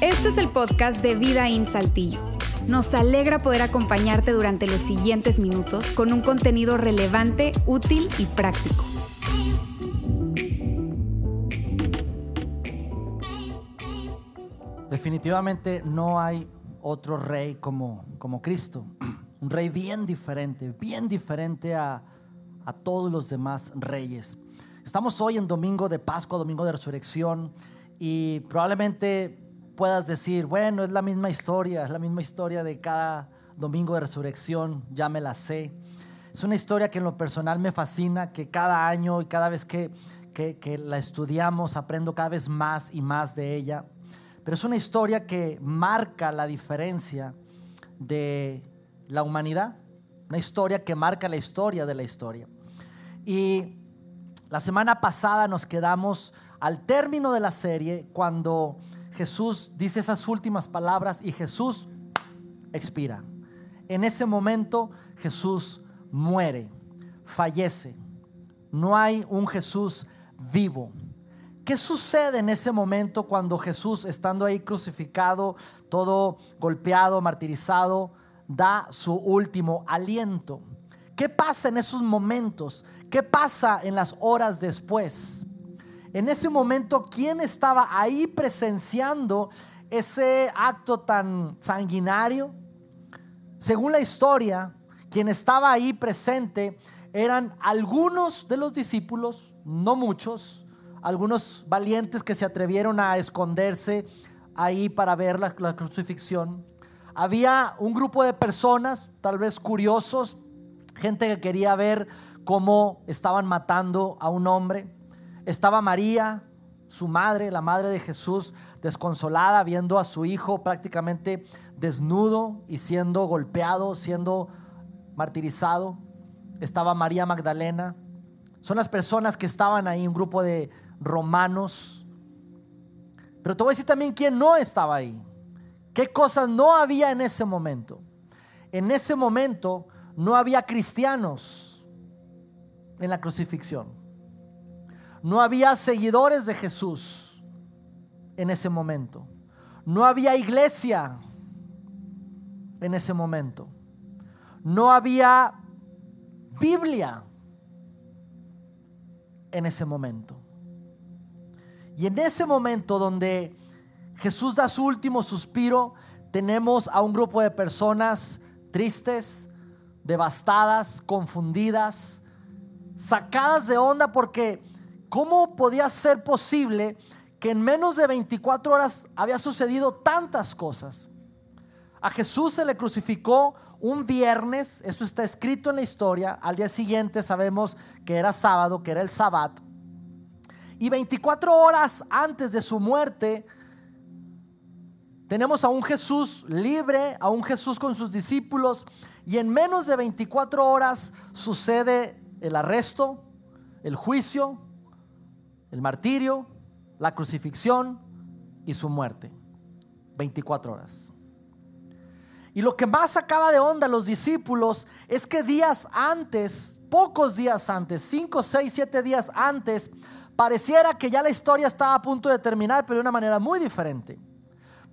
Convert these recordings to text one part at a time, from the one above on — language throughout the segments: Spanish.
Este es el podcast de Vida en Saltillo. Nos alegra poder acompañarte durante los siguientes minutos con un contenido relevante, útil y práctico. Definitivamente no hay otro rey como, como Cristo. Un rey bien diferente, bien diferente a, a todos los demás reyes. Estamos hoy en domingo de Pascua, domingo de resurrección, y probablemente puedas decir, bueno, es la misma historia, es la misma historia de cada domingo de resurrección, ya me la sé. Es una historia que en lo personal me fascina, que cada año y cada vez que, que, que la estudiamos aprendo cada vez más y más de ella. Pero es una historia que marca la diferencia de la humanidad, una historia que marca la historia de la historia. Y la semana pasada nos quedamos al término de la serie cuando Jesús dice esas últimas palabras y Jesús expira. En ese momento Jesús muere, fallece. No hay un Jesús vivo. ¿Qué sucede en ese momento cuando Jesús, estando ahí crucificado, todo golpeado, martirizado, da su último aliento? ¿Qué pasa en esos momentos? ¿Qué pasa en las horas después? En ese momento, ¿quién estaba ahí presenciando ese acto tan sanguinario? Según la historia, quien estaba ahí presente eran algunos de los discípulos, no muchos, algunos valientes que se atrevieron a esconderse ahí para ver la, la crucifixión. Había un grupo de personas, tal vez curiosos, gente que quería ver cómo estaban matando a un hombre. Estaba María, su madre, la madre de Jesús, desconsolada, viendo a su hijo prácticamente desnudo y siendo golpeado, siendo martirizado. Estaba María Magdalena. Son las personas que estaban ahí, un grupo de romanos. Pero te voy a decir también quién no estaba ahí. ¿Qué cosas no había en ese momento? En ese momento no había cristianos en la crucifixión. No había seguidores de Jesús en ese momento. No había iglesia en ese momento. No había Biblia en ese momento. Y en ese momento donde Jesús da su último suspiro, tenemos a un grupo de personas tristes, devastadas, confundidas, sacadas de onda porque ¿Cómo podía ser posible que en menos de 24 horas había sucedido tantas cosas? A Jesús se le crucificó un viernes, esto está escrito en la historia, al día siguiente sabemos que era sábado, que era el sabbat, y 24 horas antes de su muerte, tenemos a un Jesús libre, a un Jesús con sus discípulos, y en menos de 24 horas sucede el arresto, el juicio, el martirio, la crucifixión y su muerte. 24 horas. Y lo que más acaba de onda a los discípulos es que días antes, pocos días antes, 5, 6, 7 días antes, pareciera que ya la historia estaba a punto de terminar, pero de una manera muy diferente.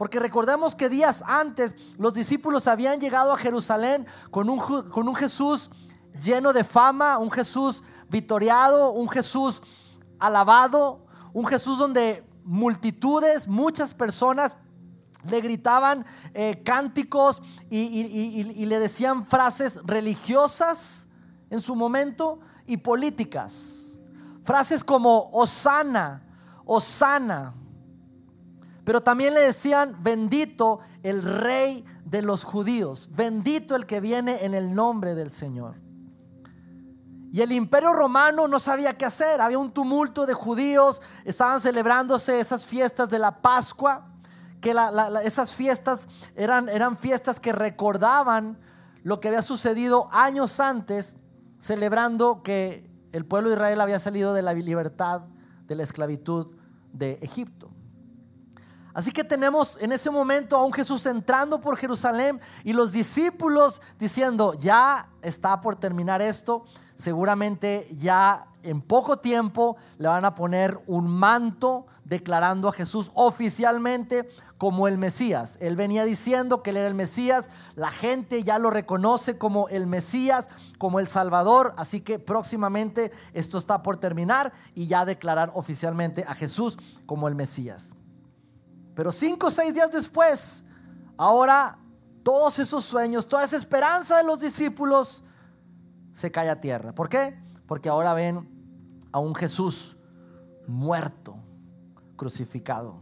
Porque recordemos que días antes los discípulos habían llegado a Jerusalén con un, con un Jesús lleno de fama, un Jesús vitoriado, un Jesús alabado, un Jesús donde multitudes, muchas personas le gritaban eh, cánticos y, y, le decían frases religiosas en su momento y políticas. Frases como Osana, Osana. Pero también le decían, bendito el rey de los judíos, bendito el que viene en el nombre del Señor. Y el imperio romano no sabía qué hacer. Había un tumulto de judíos. Estaban celebrándose esas fiestas de la Pascua. Que esas fiestas eran, eran fiestas que recordaban lo que había sucedido años antes, celebrando que el pueblo de Israel había salido de la libertad, de la esclavitud de Egipto. Así que tenemos en ese momento a un Jesús entrando por Jerusalén y los discípulos diciendo, ya está por terminar esto, seguramente ya en poco tiempo le van a poner un manto declarando a Jesús oficialmente como el Mesías. Él venía diciendo que él era el Mesías, la gente ya lo reconoce como el Mesías, como el Salvador, así que próximamente esto está por terminar y ya declarar oficialmente a Jesús como el Mesías. Pero cinco o seis días después, ahora todos esos sueños, toda esa esperanza de los discípulos se cae a tierra. ¿Por qué? Porque ahora ven a un Jesús muerto, crucificado.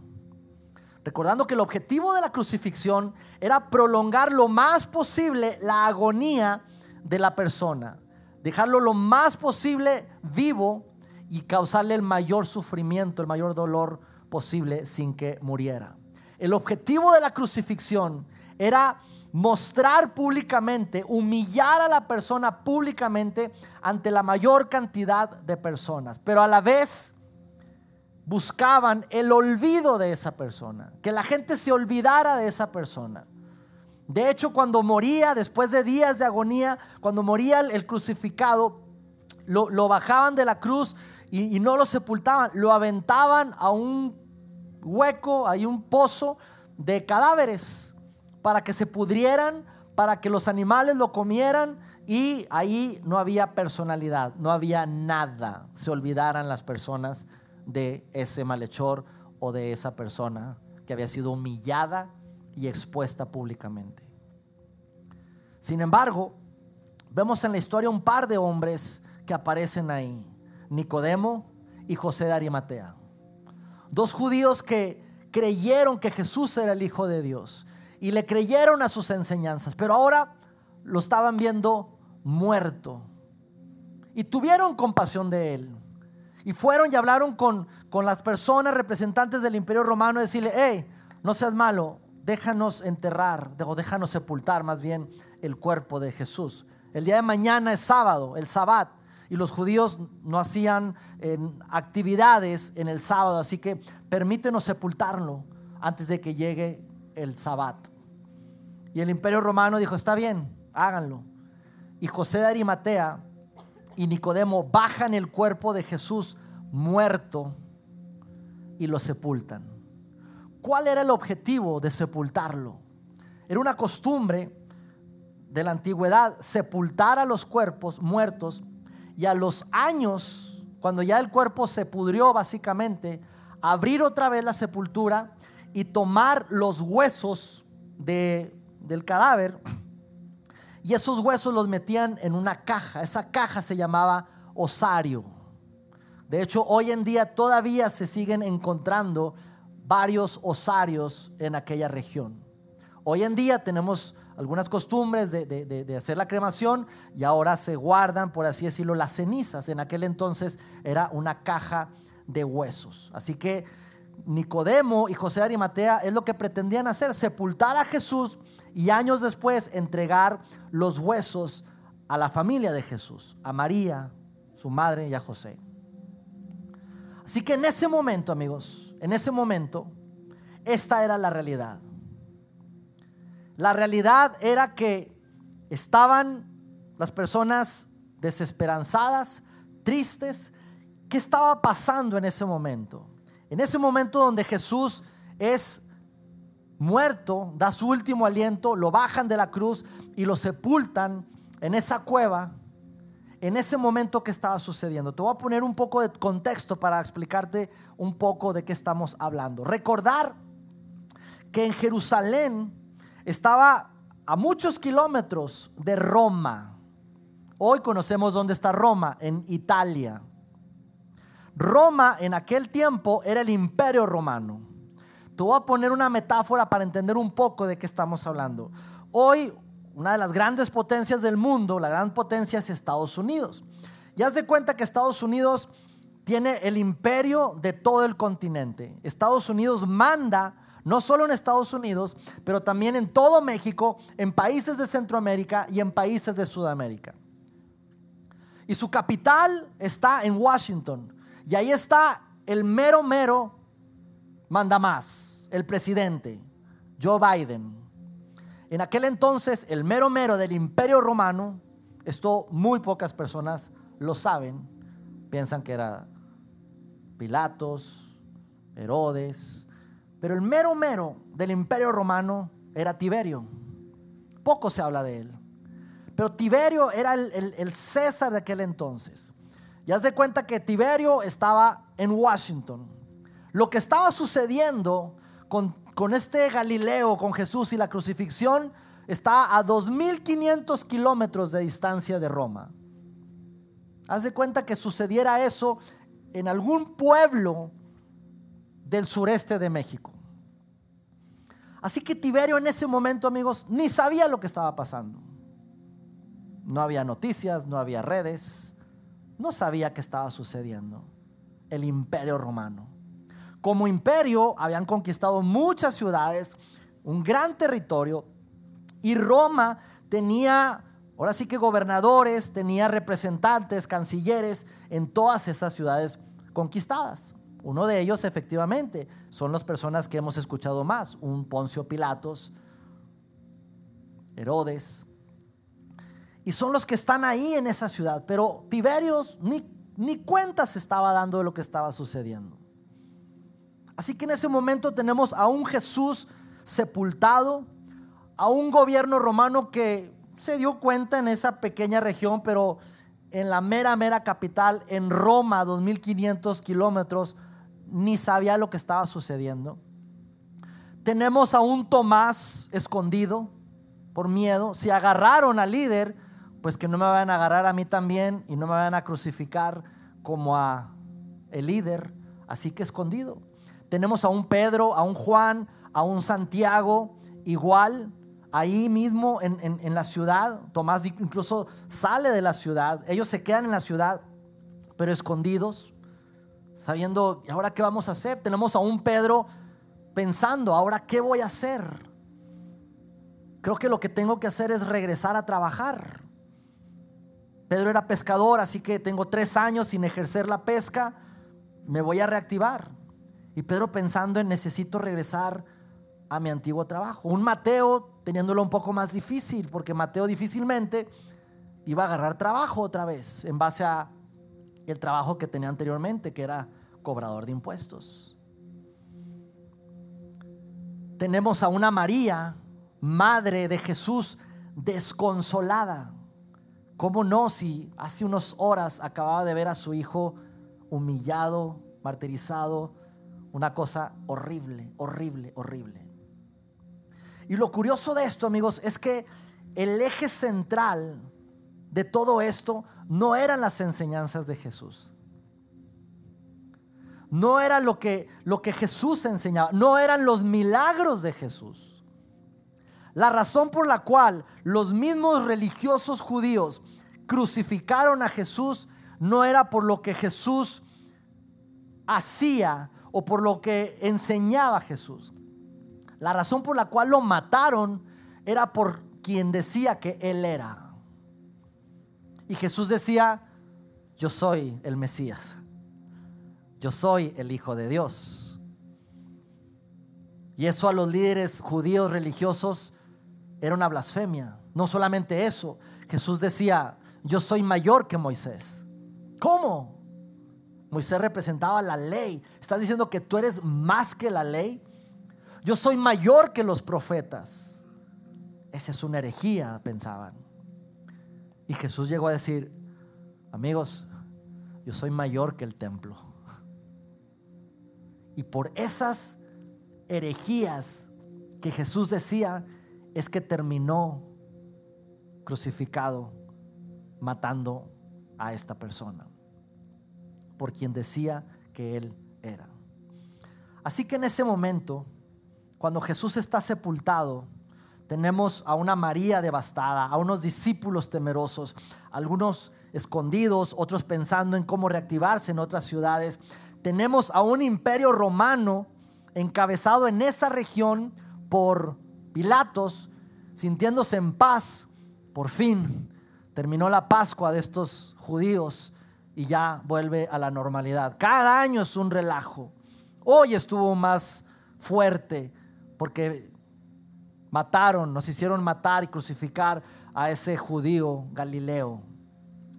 Recordando que el objetivo de la crucifixión era prolongar lo más posible la agonía de la persona, dejarlo lo más posible vivo y causarle el mayor sufrimiento, el mayor dolor posible sin que muriera. El objetivo de la crucifixión era mostrar públicamente, humillar a la persona públicamente ante la mayor cantidad de personas, pero a la vez buscaban el olvido de esa persona, que la gente se olvidara de esa persona. De hecho, cuando moría, después de días de agonía, cuando moría el, crucificado, lo, bajaban de la cruz y, no lo sepultaban, lo aventaban a un hueco, hay un pozo de cadáveres para que se pudrieran, para que los animales lo comieran y ahí no había personalidad, no había nada. Se olvidaran las personas de ese malhechor o de esa persona que había sido humillada y expuesta públicamente. Sin embargo, vemos en la historia un par de hombres que aparecen ahí, Nicodemo y José de Arimatea. Dos judíos que creyeron que Jesús era el Hijo de Dios y le creyeron a sus enseñanzas, pero ahora lo estaban viendo muerto. Y tuvieron compasión de él. Y fueron y hablaron con, con las personas representantes del imperio romano y decirle, hey, no seas malo, déjanos enterrar, o déjanos sepultar más bien el cuerpo de Jesús. El día de mañana es sábado, el sabbat y los judíos no hacían actividades en el sábado, así que permítenos sepultarlo antes de que llegue el sabbat. Y el imperio romano dijo, está bien, háganlo. Y José de Arimatea y Nicodemo bajan el cuerpo de Jesús muerto y lo sepultan. ¿Cuál era el objetivo de sepultarlo? Era una costumbre de la antigüedad sepultar a los cuerpos muertos y a los años, cuando ya el cuerpo se pudrió básicamente, abrir otra vez la sepultura y tomar los huesos de, del cadáver y esos huesos los metían en una caja. Esa caja se llamaba osario. De hecho, hoy en día todavía se siguen encontrando varios osarios en aquella región. Hoy en día tenemos algunas costumbres de, hacer la cremación y ahora se guardan, por así decirlo, las cenizas. En aquel entonces era una caja de huesos. Así que Nicodemo y José de Arimatea es lo que pretendían hacer, sepultar a Jesús y años después entregar los huesos a la familia de Jesús, a María, su madre y a José. Así que en ese momento, amigos, en ese momento, esta era la realidad. La realidad era que estaban las personas desesperanzadas, tristes. ¿Qué estaba pasando en ese momento? En ese momento donde Jesús es muerto, da su último aliento, lo bajan de la cruz y lo sepultan en esa cueva, en ese momento que estaba sucediendo. Te voy a poner un poco de contexto para explicarte un poco de qué estamos hablando. Recordar que en Jerusalén estaba a muchos kilómetros de Roma. Hoy conocemos dónde está Roma, en Italia. Roma en aquel tiempo era el imperio romano. Te voy a poner una metáfora para entender un poco de qué estamos hablando. Hoy, una de las grandes potencias del mundo, la gran potencia es Estados Unidos. Ya haz de cuenta que Estados Unidos tiene el imperio de todo el continente. Estados Unidos manda no solo en Estados Unidos, pero también en todo México, en países de Centroamérica y en países de Sudamérica. Y su capital está en Washington. Y ahí está el mero, mero manda más, el presidente, Joe Biden, en aquel entonces el mero mero del imperio romano, esto muy pocas personas lo saben, piensan que era Pilatos, Herodes, pero el mero mero del imperio romano era Tiberio. Poco se habla de él. Pero Tiberio era el, César de aquel entonces. Y haz de cuenta que Tiberio estaba en Washington. Lo que estaba sucediendo con, con este Galileo, con Jesús y la crucifixión, está a 2.500 kilómetros de distancia de Roma. Haz de cuenta que sucediera eso en algún pueblo del sureste de México. Así que Tiberio en ese momento, amigos, ni sabía lo que estaba pasando. No había noticias, no había redes, no sabía qué estaba sucediendo. El imperio romano. Como imperio habían conquistado muchas ciudades, un gran territorio, y Roma tenía, ahora sí que gobernadores, tenía representantes, cancilleres en todas esas ciudades conquistadas. Uno de ellos efectivamente son las personas que hemos escuchado más, un Poncio Pilatos, Herodes, y son los que están ahí en esa ciudad, pero Tiberios ni, ni cuenta se estaba dando de lo que estaba sucediendo. Así que en ese momento tenemos a un Jesús sepultado, a un gobierno romano que se dio cuenta en esa pequeña región, pero en la mera, mera capital, en Roma, 2500 kilómetros, ni sabía lo que estaba sucediendo. Tenemos a un Tomás escondido por miedo. Si agarraron al líder, pues que no me vayan a agarrar a mí también y no me vayan a crucificar como a el líder. Así que escondido. Tenemos a un Pedro, a un Juan, a un Santiago, igual ahí mismo en, la ciudad. Tomás incluso sale de la ciudad. Ellos se quedan en la ciudad, pero escondidos, sabiendo, ¿y ahora qué vamos a hacer? Tenemos a un Pedro pensando, ¿ahora qué voy a hacer? Creo que lo que tengo que hacer es regresar a trabajar. Pedro era pescador, así que tengo tres años sin ejercer la pesca, me voy a reactivar. Y Pedro pensando en necesito regresar a mi antiguo trabajo. Un Mateo teniéndolo un poco más difícil, porque Mateo difícilmente iba a agarrar trabajo otra vez en base a el trabajo que tenía anteriormente, que era cobrador de impuestos. Tenemos a una María, madre de Jesús, desconsolada. ¿Cómo no si hace unas horas acababa de ver a su hijo humillado, martirizado? Una cosa horrible, horrible, horrible. Y lo curioso de esto, amigos, es que el eje central de todo esto no eran las enseñanzas de Jesús. No era lo que, lo que Jesús enseñaba, no eran los milagros de Jesús. La razón por la cual los mismos religiosos judíos crucificaron a Jesús no era por lo que Jesús hacía o por lo que enseñaba Jesús. La razón por la cual lo mataron era por quien decía que él era. Y Jesús decía, yo soy el Mesías. Yo soy el Hijo de Dios. Y eso a los líderes judíos religiosos era una blasfemia. No solamente eso, Jesús decía, yo soy mayor que Moisés. ¿Cómo? Moisés representaba la ley. ¿Estás diciendo que tú eres más que la ley? yo soy mayor que los profetas. Esa es una herejía, pensaban. Y Jesús llegó a decir, amigos, yo soy mayor que el templo. Y por esas herejías que Jesús decía, es que terminó crucificado, matando a esta persona, por quien decía que él era. Así que en ese momento, cuando Jesús está sepultado, tenemos a una María devastada, a unos discípulos temerosos, algunos escondidos, otros pensando en cómo reactivarse en otras ciudades. Tenemos a un imperio romano encabezado en esa región por Pilatos, sintiéndose en paz. Por fin terminó la Pascua de estos judíos y ya vuelve a la normalidad. Cada año es un relajo. Hoy estuvo más fuerte porque mataron, nos hicieron matar y crucificar a ese judío Galileo.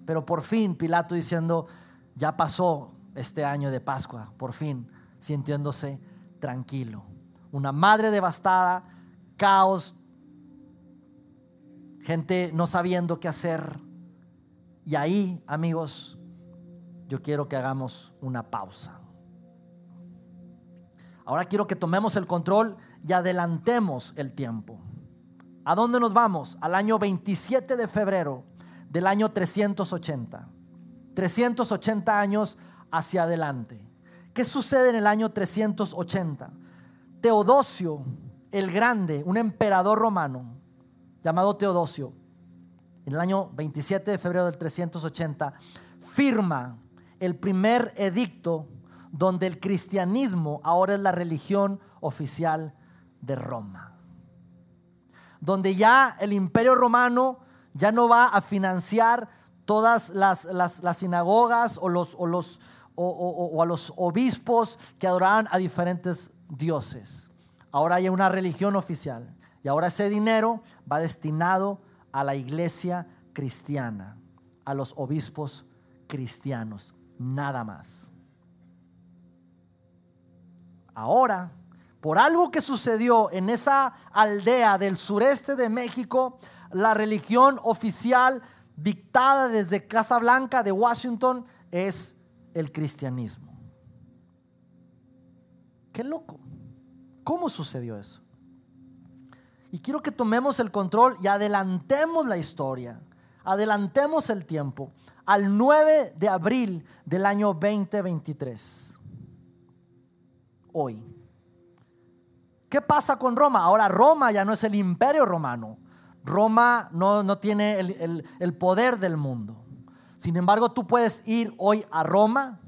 Pero por fin Pilato diciendo, ya pasó este año de Pascua, por fin sintiéndose tranquilo. Una madre devastada, caos, gente no sabiendo qué hacer. Y ahí, amigos, yo quiero que hagamos una pausa. Ahora quiero que tomemos el control y adelantemos el tiempo. ¿A dónde nos vamos? Al año 27 de febrero del año 380. 380 años hacia adelante. ¿Qué sucede en el año 380? Teodosio el Grande, un emperador romano llamado Teodosio, en el año 27 de febrero del 380, firma el primer edicto donde el cristianismo ahora es la religión oficial de Roma. Donde ya el imperio romano ya no va a financiar todas las, sinagogas o, los, o, los, o, a los obispos que adoraban a diferentes dioses. Ahora hay una religión oficial y ahora ese dinero va destinado a la iglesia cristiana, a los obispos cristianos, nada más. Ahora, por algo que sucedió en esa aldea del sureste de México, la religión oficial dictada desde Casa Blanca de Washington es el cristianismo. Qué loco. ¿Cómo sucedió eso? Y quiero que tomemos el control y adelantemos la historia, adelantemos el tiempo al 9 de abril del año 2023. Hoy. ¿Qué pasa con Roma? Ahora Roma ya no es el imperio romano. Roma no, tiene el, poder del mundo. Sin embargo, tú puedes ir hoy a Roma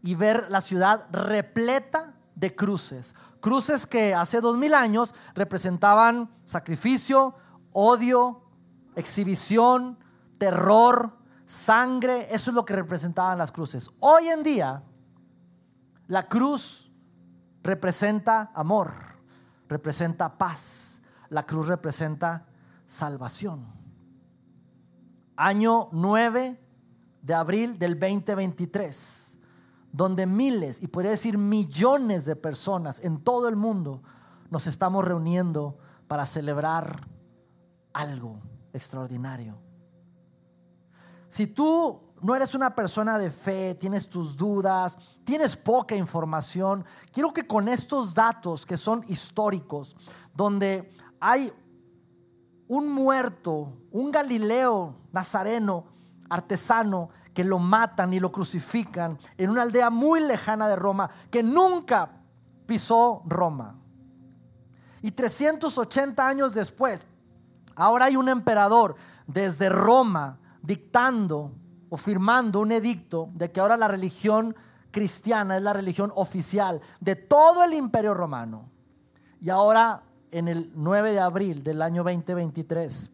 y ver la ciudad repleta de cruces. Cruces que hace dos mil años representaban sacrificio, odio, exhibición, terror, sangre. Eso es lo que representaban las cruces. Hoy en día, la cruz representa amor, representa paz. La cruz representa salvación. Año 9 de abril del 2023, donde miles, y podría decir millones de personas en todo el mundo nos estamos reuniendo para celebrar algo extraordinario. Si tú no eres una persona de fe, tienes tus dudas, tienes poca información, quiero que con estos datos que son históricos, donde hay un muerto, un Galileo nazareno, artesano, que lo matan y lo crucifican en una aldea muy lejana de Roma, que nunca pisó Roma. Y 380 años después, ahora hay un emperador desde Roma dictando o firmando un edicto de que ahora la religión cristiana es la religión oficial de todo el imperio romano. Y ahora en el 9 de abril del año 2023,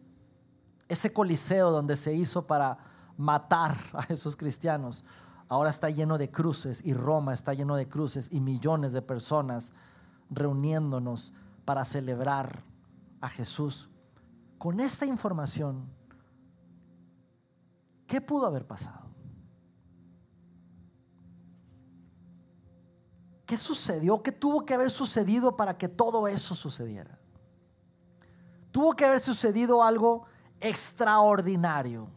ese coliseo donde se hizo para matar a esos cristianos, ahora está lleno de cruces y Roma está lleno de cruces y millones de personas reuniéndonos para celebrar a Jesús. Con esta información, ¿qué pudo haber pasado? ¿Qué sucedió? ¿Qué tuvo que haber sucedido para que todo eso sucediera? Tuvo que haber sucedido algo extraordinario,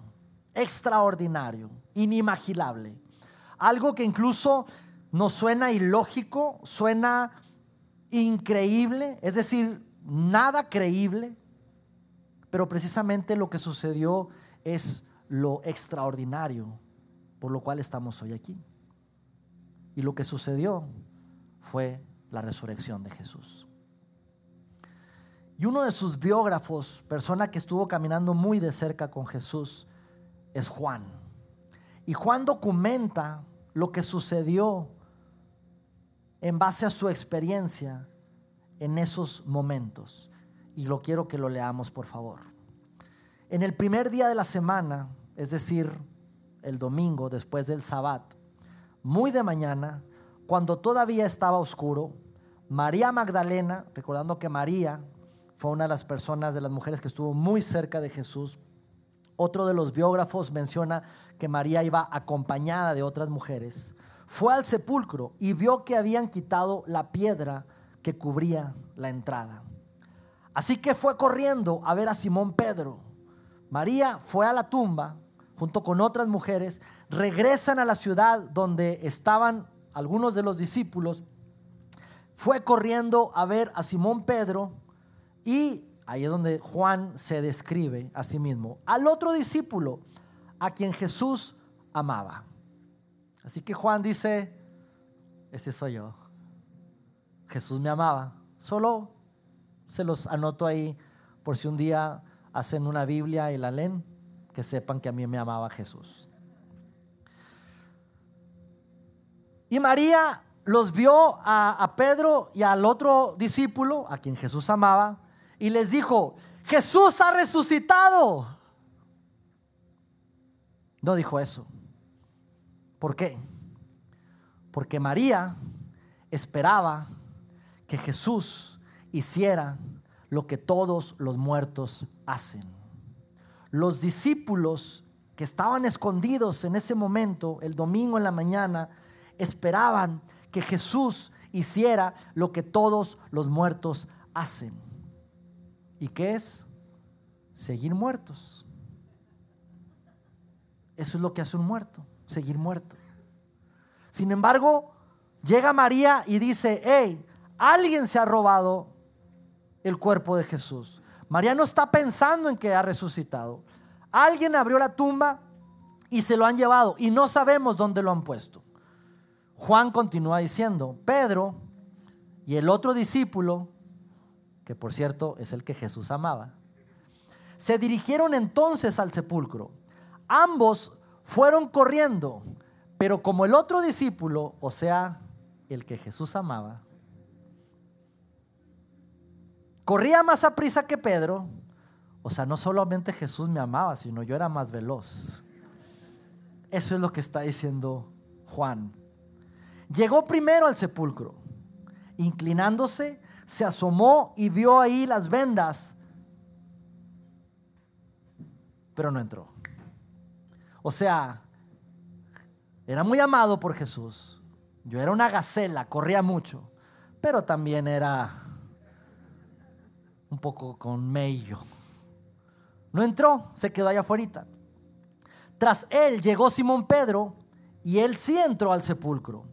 extraordinario, inimaginable. Algo que incluso nos suena ilógico, suena increíble, es decir, nada creíble, pero precisamente lo que sucedió es lo extraordinario por lo cual estamos hoy aquí. Y lo que sucedió fue la resurrección de Jesús. Y uno de sus biógrafos, persona que estuvo caminando muy de cerca con Jesús, es Juan. Y Juan documenta lo que sucedió en base a su experiencia en esos momentos. Y lo quiero que lo leamos, por favor. En el primer día de la semana, es decir, el domingo después del sabbat, muy de mañana, cuando todavía estaba oscuro, María Magdalena, recordando que María fue una de las personas, de las mujeres que estuvo muy cerca de Jesús. Otro de los biógrafos menciona que María iba acompañada de otras mujeres. Fue al sepulcro y vio que habían quitado la piedra que cubría la entrada. Así que fue corriendo a ver a Simón Pedro. María fue a la tumba junto con otras mujeres, regresan a la ciudad donde estaban algunos de los discípulos, fue corriendo a ver a Simón Pedro y ahí es donde Juan se describe a sí mismo, al otro discípulo a quien Jesús amaba. Así que Juan dice, ese soy yo. Jesús me amaba. Solo se los anoto ahí por si un día hacen una Biblia y la leen, que sepan que a mí me amaba Jesús. Y María los vio a, Pedro y al otro discípulo, a quien Jesús amaba, y les dijo, Jesús ha resucitado. No dijo eso. ¿Por qué? Porque María esperaba que Jesús hiciera lo que todos los muertos hacen. Los discípulos que estaban escondidos en ese momento, el domingo en la mañana, esperaban que Jesús hiciera lo que todos los muertos hacen. ¿Y qué es? Seguir muertos. Eso es lo que hace un muerto, seguir muerto. Sin embargo, llega María y dice, hey, alguien se ha robado el cuerpo de Jesús. María no está pensando en que ha resucitado. Alguien abrió la tumba y se lo han llevado y no sabemos dónde lo han puesto. Juan continúa diciendo, Pedro y el otro discípulo, que por cierto es el que Jesús amaba, se dirigieron entonces al sepulcro. Ambos fueron corriendo, pero como el otro discípulo, o sea, el que Jesús amaba, corría más a prisa que Pedro, o sea, no solamente Jesús me amaba, sino yo era más veloz. Eso es lo que está diciendo Juan. Llegó primero al sepulcro. Inclinándose, se asomó y vio ahí las vendas, pero no entró. O sea, era muy amado por Jesús. Yo era una gacela, corría mucho, pero también era un poco con mello. No entró, se quedó allá afuera. Tras él llegó Simón Pedro y él sí entró al sepulcro.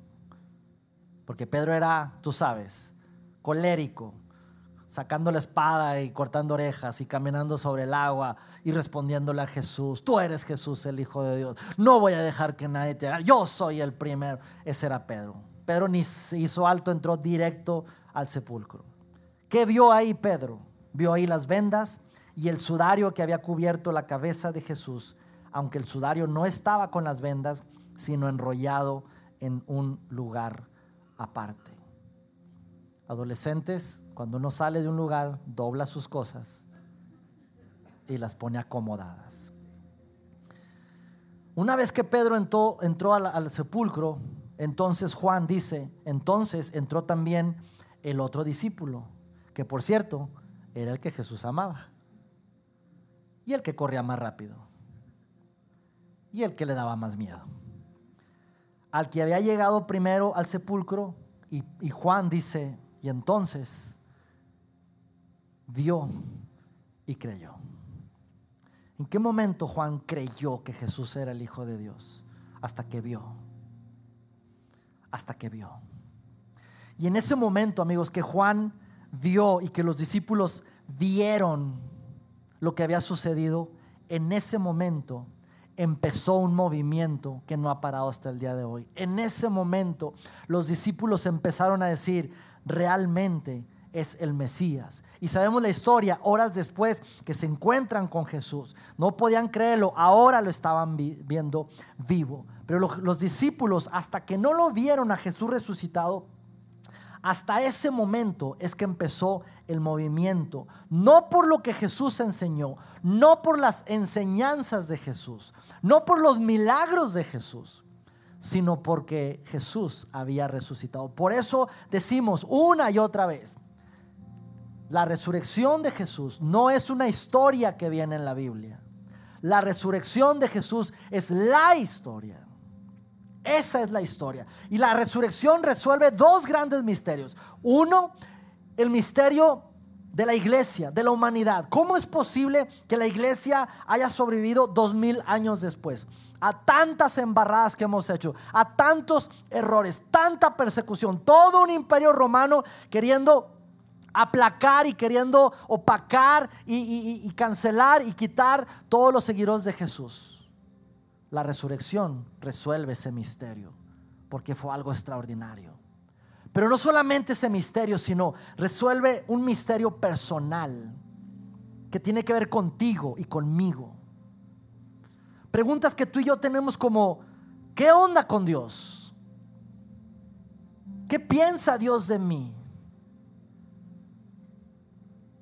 Porque Pedro era, tú sabes, colérico, sacando la espada y cortando orejas y caminando sobre el agua y respondiéndole a Jesús, tú eres Jesús, el Hijo de Dios, no voy a dejar que nadie te haga, yo soy el primero. Ese era Pedro. Pedro ni se hizo alto, entró directo al sepulcro. ¿Qué vio ahí Pedro? Vio ahí las vendas y el sudario que había cubierto la cabeza de Jesús, aunque el sudario no estaba con las vendas, sino enrollado en un lugar aparte. Adolescentes, cuando uno sale de un lugar, dobla sus cosas y las pone acomodadas. Una vez que Pedro entró, al, al sepulcro, entonces Juan dice, entonces entró también el otro discípulo, que por cierto era el que Jesús amaba y el que corría más rápido y el que le daba más miedo al que había llegado primero al sepulcro y, Juan dice, y entonces vio y creyó. ¿En qué momento Juan creyó que Jesús era el Hijo de Dios? Hasta que vio. Hasta que vio. Y en ese momento, amigos, que Juan vio y que los discípulos vieron lo que había sucedido, en ese momento empezó un movimiento que no ha parado hasta el día de hoy. En ese momento los discípulos empezaron a decir, realmente es el Mesías. Y sabemos la historia, horas después que se encuentran con Jesús. No podían creerlo, ahora lo estaban viendo vivo. Pero los, los discípulos, hasta que no lo vieron a Jesús resucitado, hasta ese momento es que empezó el movimiento, no por lo que Jesús enseñó, no por las enseñanzas de Jesús, no por los milagros de Jesús, sino porque Jesús había resucitado. Por eso decimos una y otra vez, la resurrección de Jesús no es una historia que viene en la Biblia. La resurrección de Jesús es la historia. Esa es la historia. Y la resurrección resuelve dos grandes misterios. Uno, el misterio de la iglesia, de la humanidad. ¿Cómo es posible que la iglesia haya sobrevivido dos mil años después? A tantas embarradas que hemos hecho, a tantos errores, tanta persecución, todo un imperio romano queriendo aplacar y queriendo opacar y, y cancelar y quitar todos los seguidores de Jesús. La resurrección resuelve ese misterio porque fue algo extraordinario. Pero no solamente ese misterio, sino resuelve un misterio personal que tiene que ver contigo y conmigo. Preguntas que tú y yo tenemos como, ¿qué onda con Dios? ¿Qué piensa Dios de mí?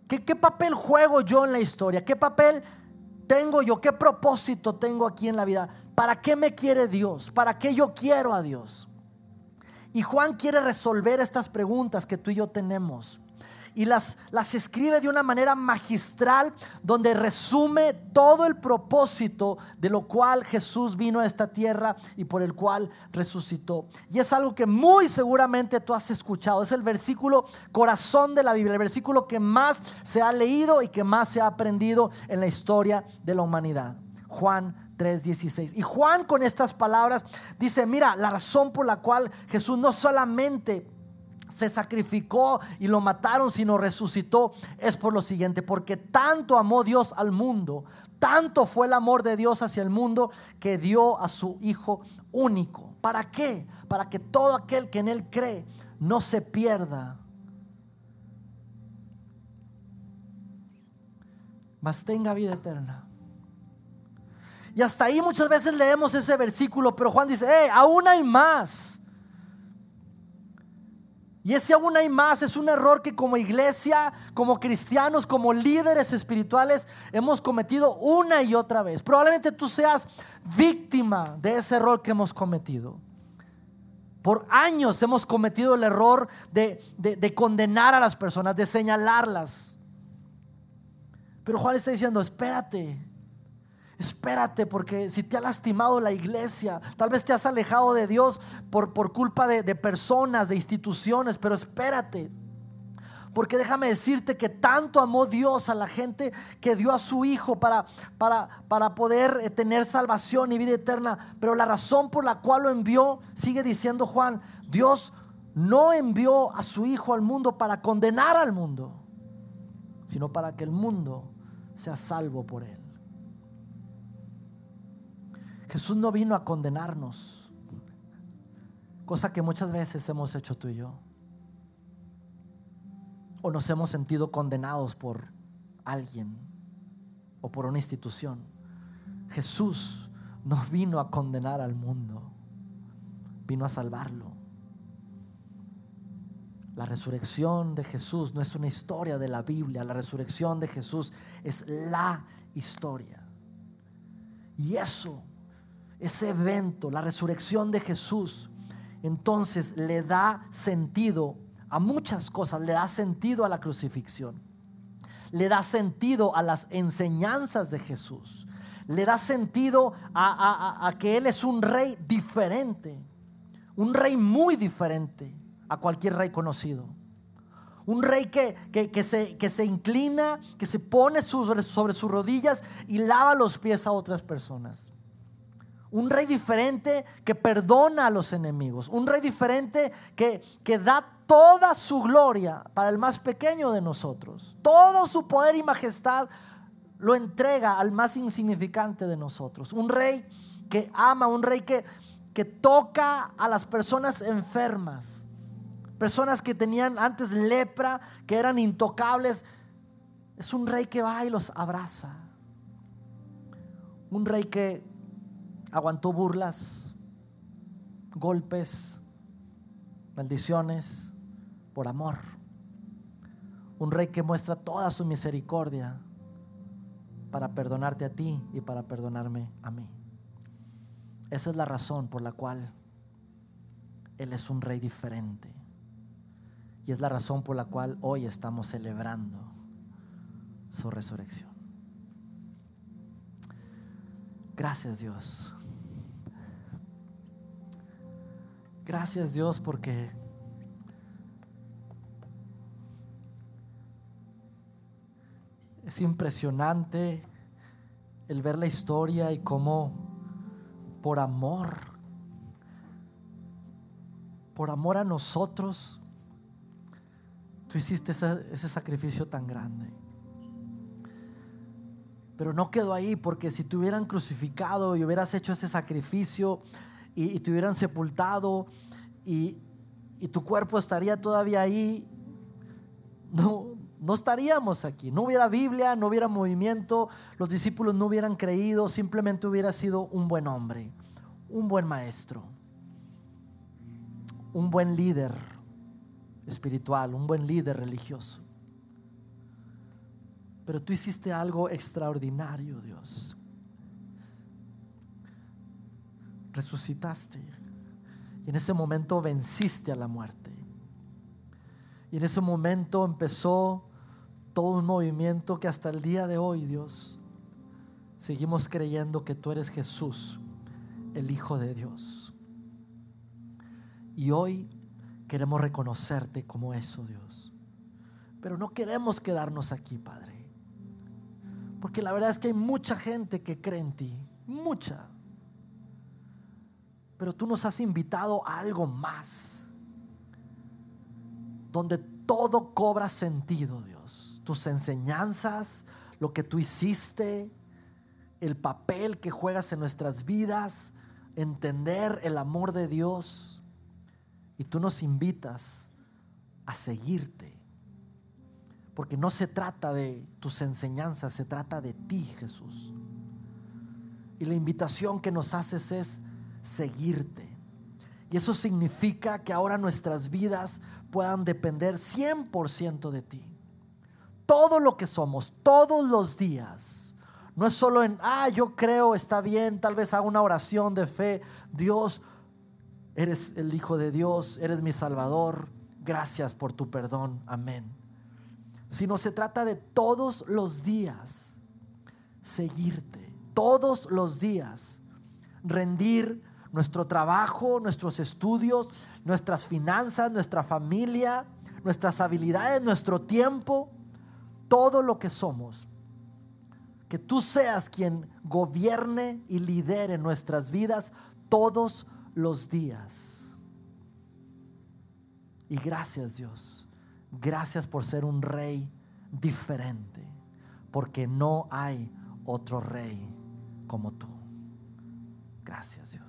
¿Qué, ¿Qué, papel juego yo en la historia? ¿Qué papel tengo yo? ¿Qué propósito tengo aquí en la vida? ¿Para qué me quiere Dios? ¿Para qué yo quiero a Dios? Y Juan quiere resolver estas preguntas que tú y yo tenemos. Y las, las escribe de una manera magistral donde resume todo el propósito de lo cual Jesús vino a esta tierra y por el cual resucitó. Y es algo que muy seguramente tú has escuchado. Es el versículo corazón de la Biblia, el versículo que más se ha leído y que más se ha aprendido en la historia de la humanidad. Juan 3:16. Y Juan con estas palabras dice, mira, la razón por la cual Jesús no solamente se sacrificó y lo mataron, sino resucitó, es por lo siguiente, porque tanto amó Dios al mundo, tanto fue el amor de Dios hacia el mundo, que dio a su Hijo único. ¿Para qué? Para que todo aquel que en Él cree no se pierda, mas tenga vida eterna. Y hasta ahí muchas veces leemos ese versículo, pero Juan dice, eh, aún hay más. Y ese aún hay más es un error que como iglesia, como cristianos, como líderes espirituales hemos cometido una y otra vez. Probablemente tú seas víctima de ese error que hemos cometido. Por años hemos cometido el error de, de condenar a las personas, de señalarlas. Pero Juan está diciendo, espérate, espérate, porque si te ha lastimado la iglesia, tal vez te has alejado de Dios por, por culpa de, de personas, de instituciones, pero espérate. Porque déjame decirte que tanto amó Dios a la gente que dio a su Hijo para, para, para, poder eh, tener salvación y vida eterna. Pero la razón por la cual lo envió, sigue diciendo Juan, Dios no envió a su Hijo al mundo para condenar al mundo, sino para que el mundo sea salvo por él. Jesús no vino a condenarnos, cosa que muchas veces hemos hecho tú y yo. O nos hemos sentido condenados por alguien o por una institución. Jesús no vino a condenar al mundo, vino a salvarlo. La resurrección de Jesús no es una historia de la Biblia, la resurrección de Jesús es la historia. Y eso ese evento, la resurrección de Jesús, entonces le da sentido a muchas cosas, le da sentido a la crucifixión, le da sentido a las enseñanzas de Jesús, le da sentido a, que Él es un rey diferente, un rey muy diferente a cualquier rey conocido. Un rey que, se, que se, inclina, que se pone sobre sus rodillas y lava los pies a otras personas. Un rey diferente que perdona a los enemigos. Un rey diferente que, que da toda su gloria para el más pequeño de nosotros. Todo su poder y majestad lo entrega al más insignificante de nosotros. Un rey que ama, un rey que, que toca a las personas enfermas. Personas que tenían antes lepra, que eran intocables. Es un rey que va y los abraza. Un rey que aguantó burlas, golpes, maldiciones por amor. Un rey que muestra toda su misericordia para perdonarte a ti y para perdonarme a mí. Esa es la razón por la cual Él es un rey diferente. Y es la razón por la cual hoy estamos celebrando su resurrección. Gracias Dios. Gracias Dios porque es impresionante el ver la historia y cómo por amor, por amor a nosotros, tú hiciste ese, sacrificio tan grande. Pero no quedó ahí, porque si te hubieran crucificado y hubieras hecho ese sacrificio y, te hubieran sepultado y, y, tu cuerpo estaría todavía ahí, no, no estaríamos aquí. No hubiera Biblia, no hubiera movimiento, los discípulos no hubieran creído, simplemente hubiera sido un buen hombre, un buen maestro, un buen líder espiritual, un buen líder religioso. Pero tú hiciste algo extraordinario, Dios. Resucitaste y en ese momento venciste a la muerte. Y en ese momento empezó todo un movimiento que hasta el día de hoy, Dios, seguimos creyendo que tú eres Jesús, el Hijo de Dios. Y hoy queremos reconocerte como eso, Dios. Pero no queremos quedarnos aquí, Padre. Porque la verdad es que hay mucha gente que cree en ti, mucha. Pero tú nos has invitado a algo más, donde todo cobra sentido, Dios tus enseñanzas, lo que tú hiciste, el papel que juegas en nuestras vidas, entender el amor de Dios. Y tú nos invitas a seguirte. Porque no se trata de tus enseñanzas, se trata de ti, Jesús. Y la invitación que nos haces es seguirte. Y eso significa que ahora nuestras vidas puedan depender 100% de ti todo lo que somos, todos los días. No es solo en, ah, yo creo, está bien, tal vez haga una oración de fe. Dios, eres el Hijo de Dios, eres mi Salvador. Gracias por tu perdón. Amén. Sino se trata de todos los días seguirte, todos los días rendir nuestro trabajo, nuestros estudios, nuestras finanzas, nuestra familia, nuestras habilidades, nuestro tiempo todo lo que somos. Que tú seas quien gobierne y lidere nuestras vidas todos los días. Y gracias Dios. Gracias por ser un rey diferente. Porque no hay otro rey como tú. Gracias Dios.